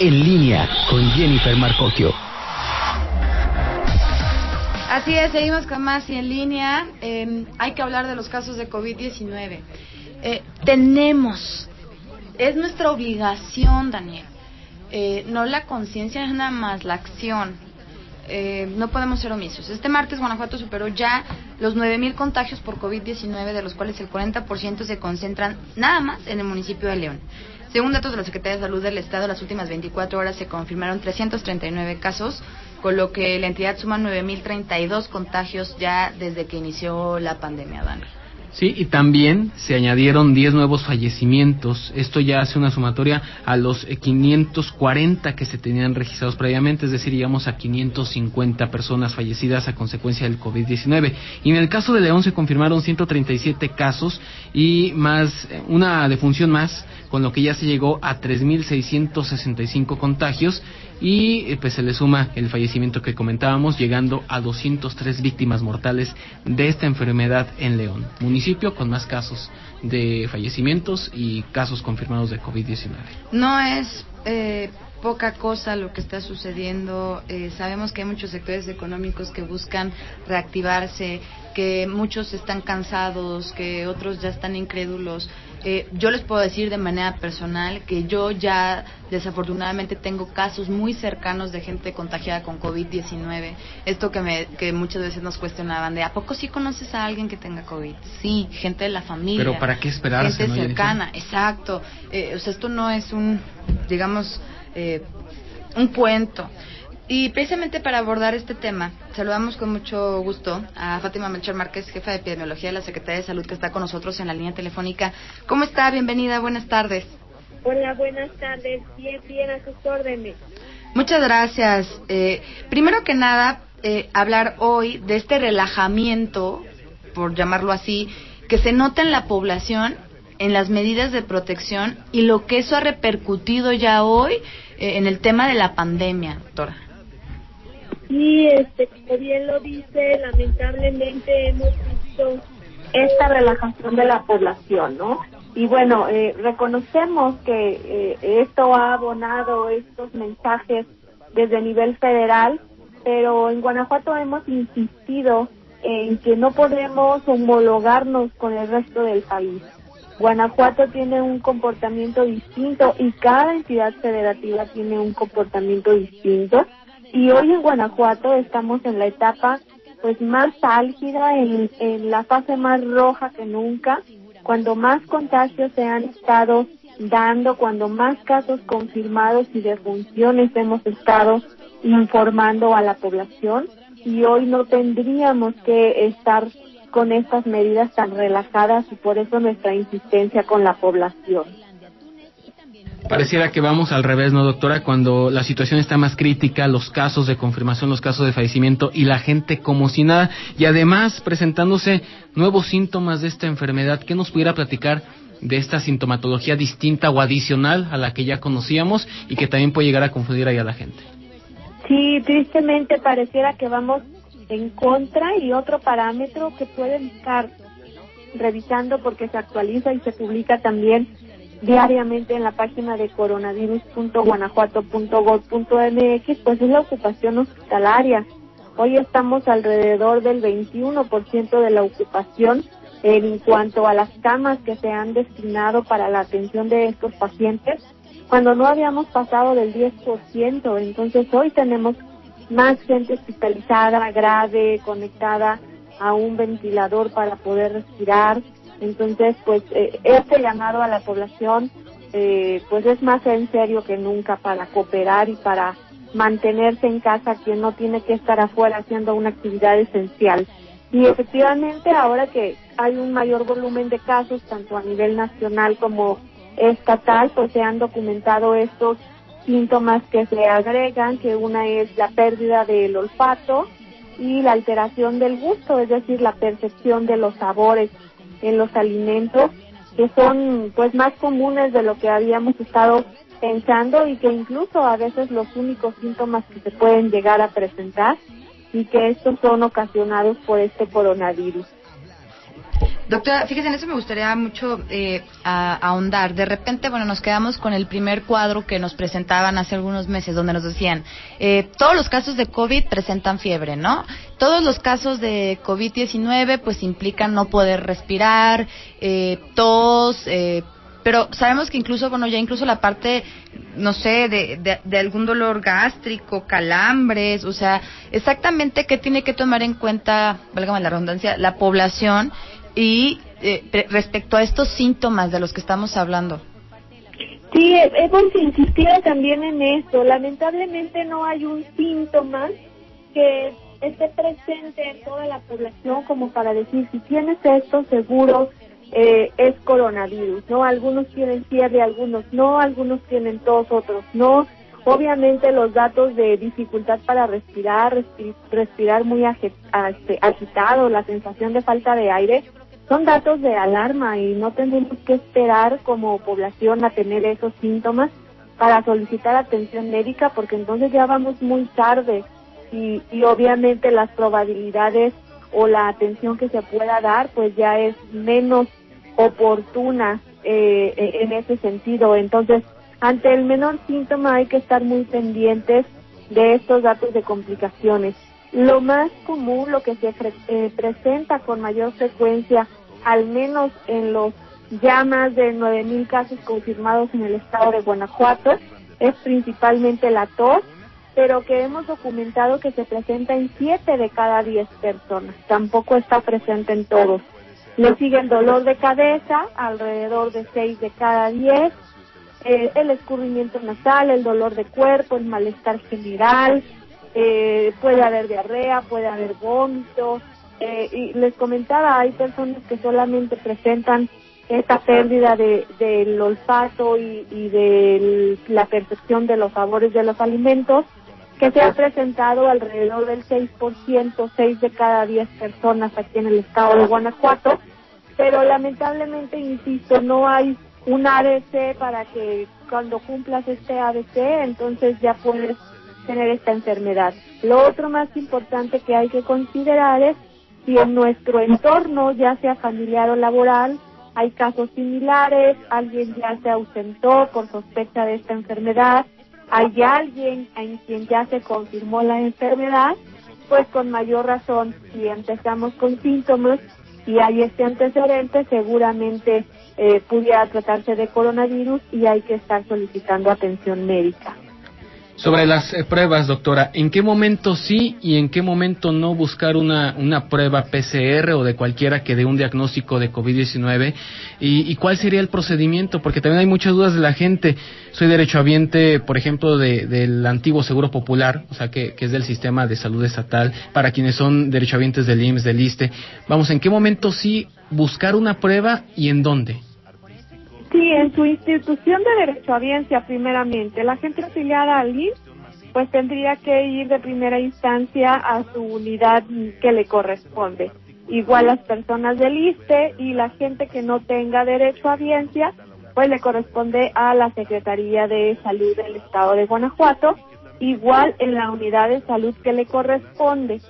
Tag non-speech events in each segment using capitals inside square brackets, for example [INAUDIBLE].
en línea con Jennifer Marcocchio. Así es, seguimos con más y en línea. Eh, hay que hablar de los casos de COVID-19. Eh, tenemos, es nuestra obligación, Daniel, eh, no la conciencia, es nada más la acción. Eh, no podemos ser omisos. Este martes Guanajuato superó ya los 9.000 contagios por COVID-19, de los cuales el 40% se concentran nada más en el municipio de León. Según datos de la Secretaría de Salud del Estado, las últimas 24 horas se confirmaron 339 casos, con lo que la entidad suma 9.032 contagios ya desde que inició la pandemia, Dani. Sí, y también se añadieron 10 nuevos fallecimientos. Esto ya hace una sumatoria a los 540 eh, que se tenían registrados previamente, es decir, llegamos a 550 personas fallecidas a consecuencia del COVID-19. Y en el caso de León se confirmaron 137 casos y más eh, una defunción más, con lo que ya se llegó a 3.665 contagios y eh, pues se le suma el fallecimiento que comentábamos, llegando a 203 víctimas mortales de esta enfermedad en León, municipio con más casos de fallecimientos y casos confirmados de COVID-19. No es eh, poca cosa lo que está sucediendo. Eh, sabemos que hay muchos sectores económicos que buscan reactivarse, que muchos están cansados, que otros ya están incrédulos. Eh, yo les puedo decir de manera personal que yo ya desafortunadamente tengo casos muy cercanos de gente contagiada con COVID-19. Esto que, me, que muchas veces nos cuestionaban de, ¿a poco sí conoces a alguien que tenga COVID? Sí, gente de la familia. Pero ¿para qué esperarse? Gente cercana, exacto. Eh, o sea, esto no es un, digamos, eh, un cuento. Y precisamente para abordar este tema, saludamos con mucho gusto a Fátima Melchor Márquez, jefa de epidemiología de la Secretaría de Salud, que está con nosotros en la línea telefónica. ¿Cómo está? Bienvenida, buenas tardes. Hola, buenas tardes. Bien, bien, a sus órdenes. Muchas gracias. Eh, primero que nada, eh, hablar hoy de este relajamiento, por llamarlo así, que se nota en la población en las medidas de protección y lo que eso ha repercutido ya hoy eh, en el tema de la pandemia, doctora. Sí, este, como bien lo dice, lamentablemente hemos visto esta relajación de la población, ¿no? Y bueno, eh, reconocemos que eh, esto ha abonado estos mensajes desde nivel federal, pero en Guanajuato hemos insistido en que no podemos homologarnos con el resto del país. Guanajuato tiene un comportamiento distinto y cada entidad federativa tiene un comportamiento distinto y hoy en Guanajuato estamos en la etapa pues más álgida, en, la fase más roja que nunca, cuando más contagios se han estado dando, cuando más casos confirmados y defunciones hemos estado informando a la población y hoy no tendríamos que estar con estas medidas tan relajadas y por eso nuestra insistencia con la población. Pareciera que vamos al revés, ¿no, doctora? Cuando la situación está más crítica, los casos de confirmación, los casos de fallecimiento y la gente como si nada, y además presentándose nuevos síntomas de esta enfermedad. ¿Qué nos pudiera platicar de esta sintomatología distinta o adicional a la que ya conocíamos y que también puede llegar a confundir ahí a la gente? Sí, tristemente pareciera que vamos en contra y otro parámetro que pueden estar revisando porque se actualiza y se publica también diariamente en la página de coronavirus.guanajuato.gov.mx, pues es la ocupación hospitalaria. Hoy estamos alrededor del 21% de la ocupación en cuanto a las camas que se han destinado para la atención de estos pacientes, cuando no habíamos pasado del 10%. Entonces hoy tenemos más gente hospitalizada, grave, conectada a un ventilador para poder respirar, entonces, pues eh, este llamado a la población, eh, pues es más en serio que nunca para cooperar y para mantenerse en casa quien no tiene que estar afuera haciendo una actividad esencial. Y efectivamente, ahora que hay un mayor volumen de casos, tanto a nivel nacional como estatal, pues se han documentado estos síntomas que se agregan, que una es la pérdida del olfato y la alteración del gusto, es decir, la percepción de los sabores en los alimentos que son pues más comunes de lo que habíamos estado pensando y que incluso a veces los únicos síntomas que se pueden llegar a presentar y que estos son ocasionados por este coronavirus. Doctora, fíjese, en eso me gustaría mucho eh, ahondar. De repente, bueno, nos quedamos con el primer cuadro que nos presentaban hace algunos meses, donde nos decían, eh, todos los casos de COVID presentan fiebre, ¿no? Todos los casos de COVID-19 pues implican no poder respirar, eh, tos, eh, pero sabemos que incluso, bueno, ya incluso la parte, no sé, de, de, algún dolor gástrico, calambres, o sea, exactamente qué tiene que tomar en cuenta, válgame la redundancia, la población y eh, respecto a estos síntomas de los que estamos hablando. Sí, hemos insistido también en esto. Lamentablemente no hay un síntoma que esté presente en toda la población como para decir si tienes esto seguro eh, es coronavirus, ¿no? Algunos tienen fiebre, algunos no, algunos tienen tos, otros no. Obviamente los datos de dificultad para respirar, respirar muy agitado, la sensación de falta de aire, son datos de alarma y no tendremos que esperar como población a tener esos síntomas para solicitar atención médica porque entonces ya vamos muy tarde y, y obviamente las probabilidades o la atención que se pueda dar pues ya es menos oportuna eh, en ese sentido. Entonces, ante el menor síntoma hay que estar muy pendientes de estos datos de complicaciones. Lo más común, lo que se eh, presenta con mayor frecuencia, al menos en los ya más de 9.000 casos confirmados en el estado de Guanajuato, es principalmente la tos, pero que hemos documentado que se presenta en 7 de cada 10 personas. Tampoco está presente en todos. Le sigue el dolor de cabeza, alrededor de 6 de cada 10, eh, el escurrimiento nasal, el dolor de cuerpo, el malestar general, eh, puede haber diarrea, puede haber vómito. Eh, y les comentaba, hay personas que solamente presentan esta pérdida de, del olfato y, y de la percepción de los sabores de los alimentos, que se ha presentado alrededor del 6%, 6 de cada 10 personas aquí en el estado de Guanajuato, pero lamentablemente, insisto, no hay un ADC para que cuando cumplas este ADC, entonces ya puedes tener esta enfermedad. Lo otro más importante que hay que considerar es si en nuestro entorno, ya sea familiar o laboral, hay casos similares, alguien ya se ausentó por sospecha de esta enfermedad, hay alguien en quien ya se confirmó la enfermedad, pues con mayor razón, si empezamos con síntomas y hay este antecedente, seguramente eh, pudiera tratarse de coronavirus y hay que estar solicitando atención médica. Sobre las eh, pruebas, doctora, ¿en qué momento sí y en qué momento no buscar una, una prueba PCR o de cualquiera que dé un diagnóstico de COVID-19? ¿Y, ¿Y, cuál sería el procedimiento? Porque también hay muchas dudas de la gente. Soy derechohabiente, por ejemplo, de, del antiguo Seguro Popular, o sea, que, que, es del sistema de salud estatal, para quienes son derechohabientes del IMSS, del ISTE. Vamos, ¿en qué momento sí buscar una prueba y en dónde? Sí, en su institución de derechohabiencia, primeramente. La gente afiliada al INS, pues tendría que ir de primera instancia a su unidad que le corresponde. Igual las personas del ISTE y la gente que no tenga derecho a audiencia, pues le corresponde a la Secretaría de Salud del Estado de Guanajuato, igual en la unidad de salud que le corresponde.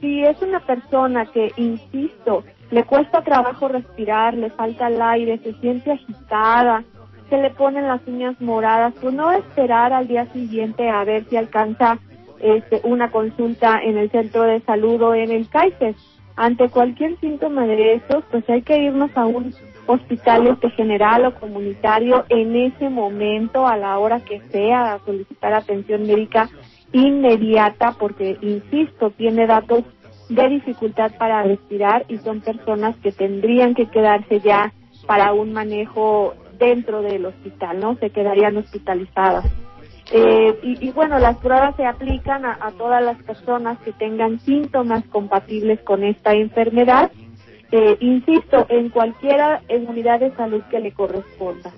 Si es una persona que, insisto, le cuesta trabajo respirar, le falta el aire, se siente agitada, se le ponen las uñas moradas, pues no esperar al día siguiente a ver si alcanza este, una consulta en el centro de salud o en el CAICES. Ante cualquier síntoma de esos, pues hay que irnos a un hospital este general o comunitario en ese momento, a la hora que sea, a solicitar atención médica inmediata, porque, insisto, tiene datos de dificultad para respirar y son personas que tendrían que quedarse ya para un manejo dentro del hospital, ¿no? Se quedarían hospitalizadas. Eh, y, bueno, las pruebas se aplican a, todas las personas que tengan síntomas compatibles con esta enfermedad, eh, insisto, en cualquiera unidad de salud que le corresponda.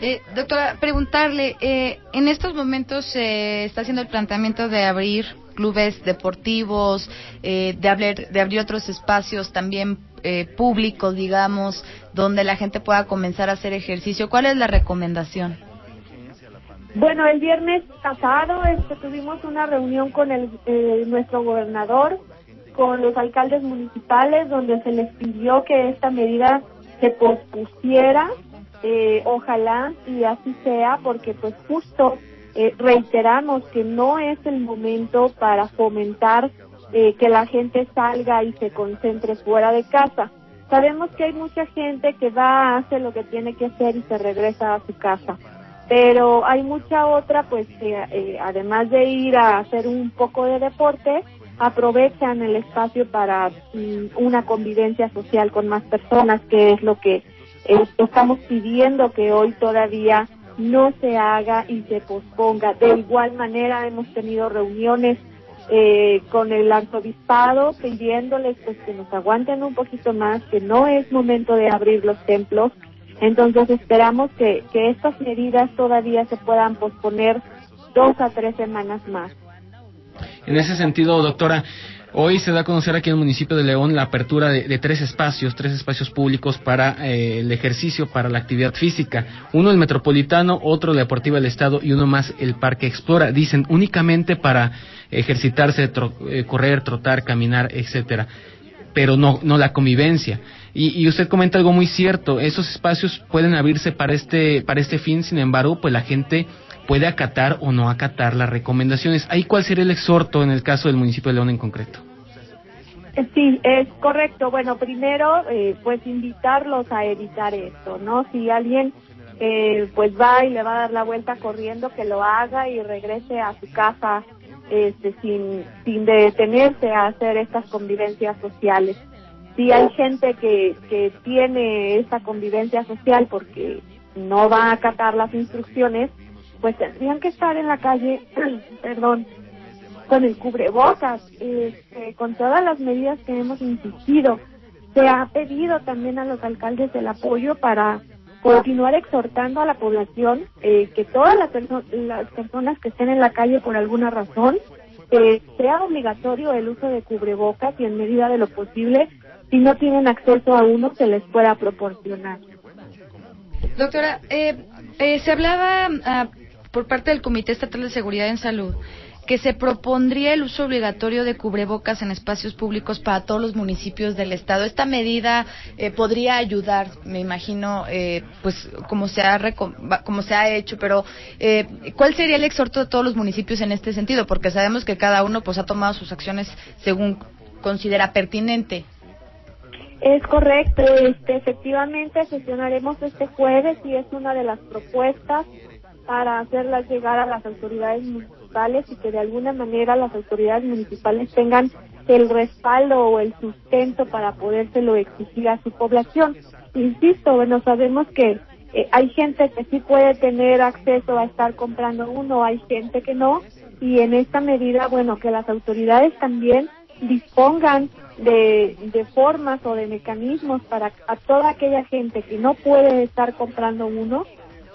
Eh, doctora, preguntarle, eh, en estos momentos se está haciendo el planteamiento de abrir clubes deportivos, eh, de, abrir, de abrir otros espacios también eh, públicos, digamos, donde la gente pueda comenzar a hacer ejercicio. ¿Cuál es la recomendación? Bueno, el viernes pasado este, tuvimos una reunión con el, nuestro gobernador, con los alcaldes municipales donde se les pidió que esta medida se pospusiera, eh, ojalá y así sea, porque pues justo eh, reiteramos que no es el momento para fomentar eh, que la gente salga y se concentre fuera de casa. Sabemos que hay mucha gente que va, hace lo que tiene que hacer y se regresa a su casa. Pero hay mucha otra, pues, que eh, además de ir a hacer un poco de deporte, aprovechan el espacio para mm, una convivencia social con más personas, que es lo que estamos pidiendo que hoy todavía no se haga y se posponga. De igual manera hemos tenido reuniones eh, con el arzobispado pidiéndoles pues que nos aguanten un poquito más, que no es momento de abrir los templos. Entonces esperamos que estas medidas todavía se puedan posponer dos a tres semanas más. En ese sentido, doctora, Hoy se da a conocer aquí en el municipio de León la apertura de, tres espacios, tres espacios públicos para eh, el ejercicio, para la actividad física. Uno el Metropolitano, otro la Deportiva del Estado y uno más el Parque Explora. Dicen únicamente para ejercitarse, eh, correr, trotar, caminar, etcétera, pero no, no la convivencia. Y, y, usted comenta algo muy cierto. Esos espacios pueden abrirse para este, para este fin. Sin embargo, pues la gente puede acatar o no acatar las recomendaciones. ¿Ahí cuál sería el exhorto en el caso del municipio de León en concreto? Eh, sí, es correcto. Bueno, primero, eh, pues invitarlos a evitar esto, ¿no? Si alguien eh, pues va y le va a dar la vuelta corriendo, que lo haga y regrese a su casa este, sin, sin detenerse a hacer estas convivencias sociales. Si hay gente que, que tiene esta convivencia social porque no va a acatar las instrucciones, pues tendrían que estar en la calle, [CLEARS THROAT] perdón, con el cubrebocas, este, con todas las medidas que hemos insistido. Se ha pedido también a los alcaldes el apoyo para continuar exhortando a la población eh, que todas las, las personas que estén en la calle por alguna razón eh, sea obligatorio el uso de cubrebocas y en medida de lo posible, si no tienen acceso a uno, se les pueda proporcionar. Doctora, eh, eh se hablaba ah, por parte del Comité Estatal de Seguridad en Salud que se propondría el uso obligatorio de cubrebocas en espacios públicos para todos los municipios del estado. Esta medida eh, podría ayudar, me imagino, eh, pues como se ha como se ha hecho, pero eh, ¿cuál sería el exhorto de todos los municipios en este sentido? Porque sabemos que cada uno pues ha tomado sus acciones según considera pertinente. Es correcto, este, efectivamente sesionaremos este jueves y es una de las propuestas para hacerlas llegar a las autoridades municipales y que de alguna manera las autoridades municipales tengan el respaldo o el sustento para podérselo exigir a su población. Insisto, bueno, sabemos que eh, hay gente que sí puede tener acceso a estar comprando uno, hay gente que no, y en esta medida, bueno, que las autoridades también dispongan de, de formas o de mecanismos para a toda aquella gente que no puede estar comprando uno,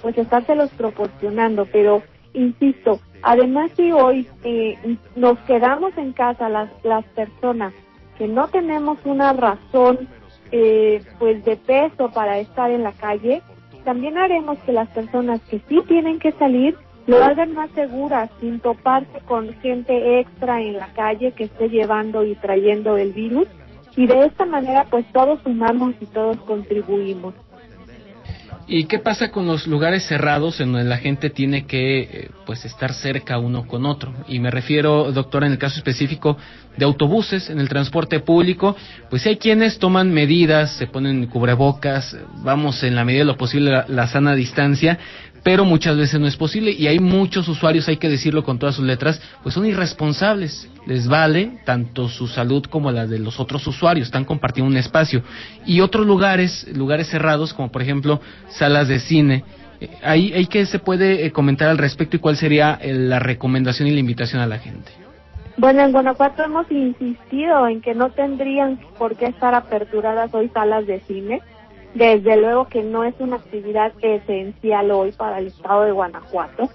pues estárselos proporcionando, pero insisto, además si hoy eh, nos quedamos en casa las, las personas que no tenemos una razón eh, pues de peso para estar en la calle, también haremos que las personas que sí tienen que salir lo hagan más seguras, sin toparse con gente extra en la calle que esté llevando y trayendo el virus. Y de esta manera, pues todos sumamos y todos contribuimos. ¿Y qué pasa con los lugares cerrados en donde la gente tiene que eh, pues estar cerca uno con otro? Y me refiero, doctora, en el caso específico de autobuses, en el transporte público, pues hay quienes toman medidas, se ponen cubrebocas, vamos en la medida de lo posible la sana distancia, pero muchas veces no es posible y hay muchos usuarios, hay que decirlo con todas sus letras, pues son irresponsables, les vale tanto su salud como la de los otros usuarios, están compartiendo un espacio. Y otros lugares, lugares cerrados, como por ejemplo salas de cine, eh, ¿hay, hay que se puede eh, comentar al respecto y cuál sería eh, la recomendación y la invitación a la gente? Bueno, en Guanajuato hemos insistido en que no tendrían por qué estar aperturadas hoy salas de cine desde luego que no es una actividad esencial hoy para el estado de Guanajuato.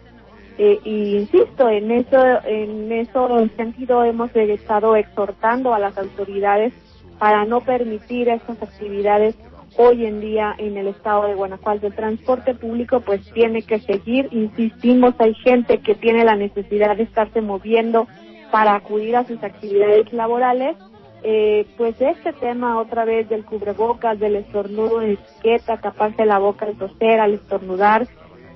Eh, y insisto, en eso, en eso sentido hemos estado exhortando a las autoridades para no permitir estas actividades hoy en día en el estado de Guanajuato. El transporte público pues tiene que seguir, insistimos, hay gente que tiene la necesidad de estarse moviendo para acudir a sus actividades laborales eh, pues este tema otra vez del cubrebocas, del estornudo de etiqueta, taparse la boca al toser, al estornudar,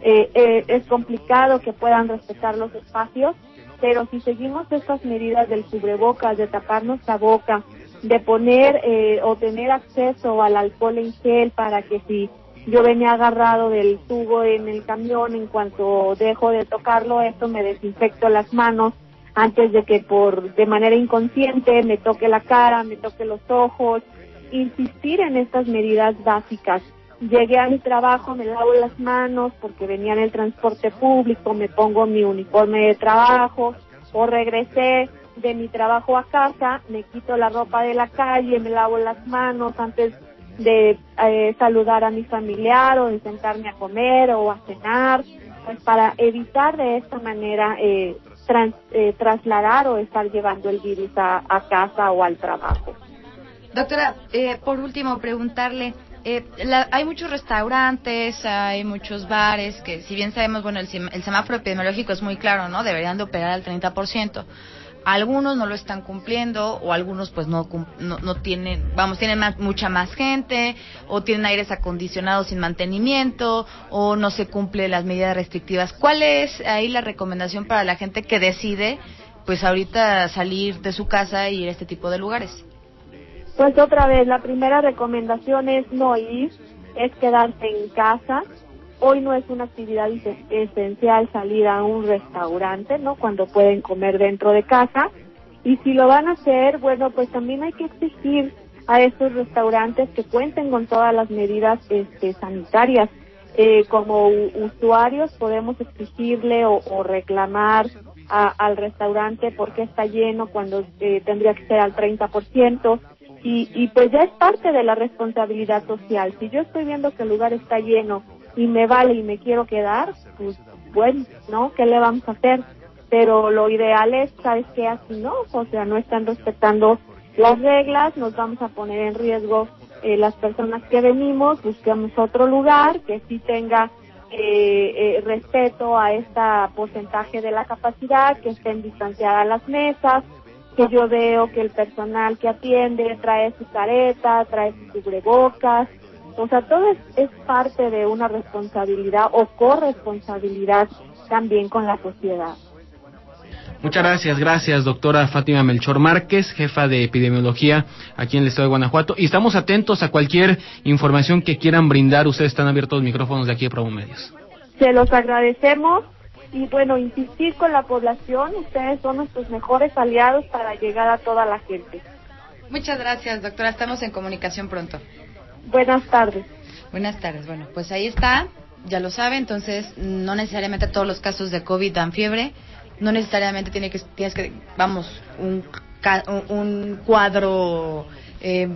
eh, eh, es complicado que puedan respetar los espacios, pero si seguimos estas medidas del cubrebocas, de taparnos la boca, de poner eh, o tener acceso al alcohol en gel para que si yo venía agarrado del tubo en el camión, en cuanto dejo de tocarlo, esto me desinfecto las manos antes de que por de manera inconsciente me toque la cara, me toque los ojos, insistir en estas medidas básicas. Llegué a mi trabajo, me lavo las manos porque venía en el transporte público, me pongo mi uniforme de trabajo o regresé de mi trabajo a casa, me quito la ropa de la calle, me lavo las manos antes de eh, saludar a mi familiar o de sentarme a comer o a cenar, pues para evitar de esta manera eh, trans, eh, trasladar o estar llevando el virus a, casa o al trabajo. Doctora, eh, por último, preguntarle, eh, la, hay muchos restaurantes, hay muchos bares que, si bien sabemos, bueno, el, el semáforo epidemiológico es muy claro, ¿no? Deberían de operar al 30%. Algunos no lo están cumpliendo o algunos pues no no, no tienen, vamos, tienen mucha más gente o tienen aires acondicionados sin mantenimiento o no se cumple las medidas restrictivas. ¿Cuál es ahí la recomendación para la gente que decide pues ahorita salir de su casa y ir a este tipo de lugares? Pues otra vez, la primera recomendación es no ir, es quedarse en casa. Hoy no es una actividad esencial salir a un restaurante, ¿no? Cuando pueden comer dentro de casa. Y si lo van a hacer, bueno, pues también hay que exigir a estos restaurantes que cuenten con todas las medidas este, sanitarias. Eh, como usuarios podemos exigirle o, o reclamar al restaurante porque está lleno cuando eh, tendría que ser al 30%. Y, y pues ya es parte de la responsabilidad social. Si yo estoy viendo que el lugar está lleno y me vale y me quiero quedar, pues bueno, ¿no? ¿Qué le vamos a hacer? Pero lo ideal es, ¿sabes qué? Así no, o sea, no están respetando las reglas, nos vamos a poner en riesgo eh, las personas que venimos, busquemos otro lugar que sí tenga eh, eh, respeto a este porcentaje de la capacidad, que estén distanciadas las mesas, que yo veo que el personal que atiende trae su careta, trae sus cubrebocas, o sea, todo es, es, parte de una responsabilidad o corresponsabilidad también con la sociedad. Muchas gracias, gracias doctora Fátima Melchor Márquez, jefa de epidemiología aquí en el estado de Guanajuato. Y estamos atentos a cualquier información que quieran brindar. Ustedes están abiertos los micrófonos de aquí de Promo Medios. Se los agradecemos y bueno, insistir con la población. Ustedes son nuestros mejores aliados para llegar a toda la gente. Muchas gracias, doctora. Estamos en comunicación pronto. Buenas tardes. Buenas tardes. Bueno, pues ahí está. Ya lo sabe, entonces no necesariamente todos los casos de COVID dan fiebre. No necesariamente tiene que, tienes que, vamos, un, un cuadro eh,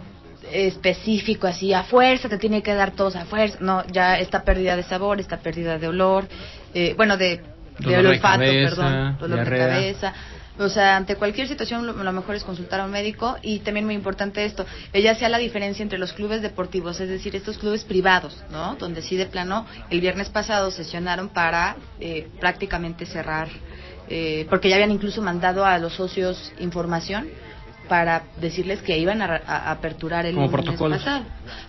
específico así a fuerza, te tiene que dar todos a fuerza. No, ya esta pérdida de sabor, esta pérdida de olor, eh, bueno, de, de olfato, cabeza, perdón, dolor diarrea. de cabeza. O sea, ante cualquier situación lo, lo, mejor es consultar a un médico y también muy importante esto, ella sea la diferencia entre los clubes deportivos, es decir, estos clubes privados, ¿no? Donde sí de plano el viernes pasado sesionaron para eh, prácticamente cerrar, eh, porque ya habían incluso mandado a los socios información para decirles que iban a, a aperturar el Como lunes protocolos. pasado.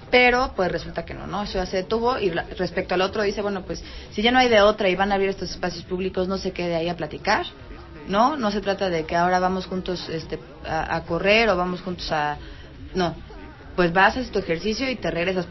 Pero pues resulta que no, ¿no? Eso ya se detuvo y respecto al otro dice, bueno, pues si ya no hay de otra y van a abrir estos espacios públicos, no se quede ahí a platicar, ¿no? No se trata de que ahora vamos juntos este, a, correr o vamos juntos a... No, pues vas, haces tu ejercicio y te regresas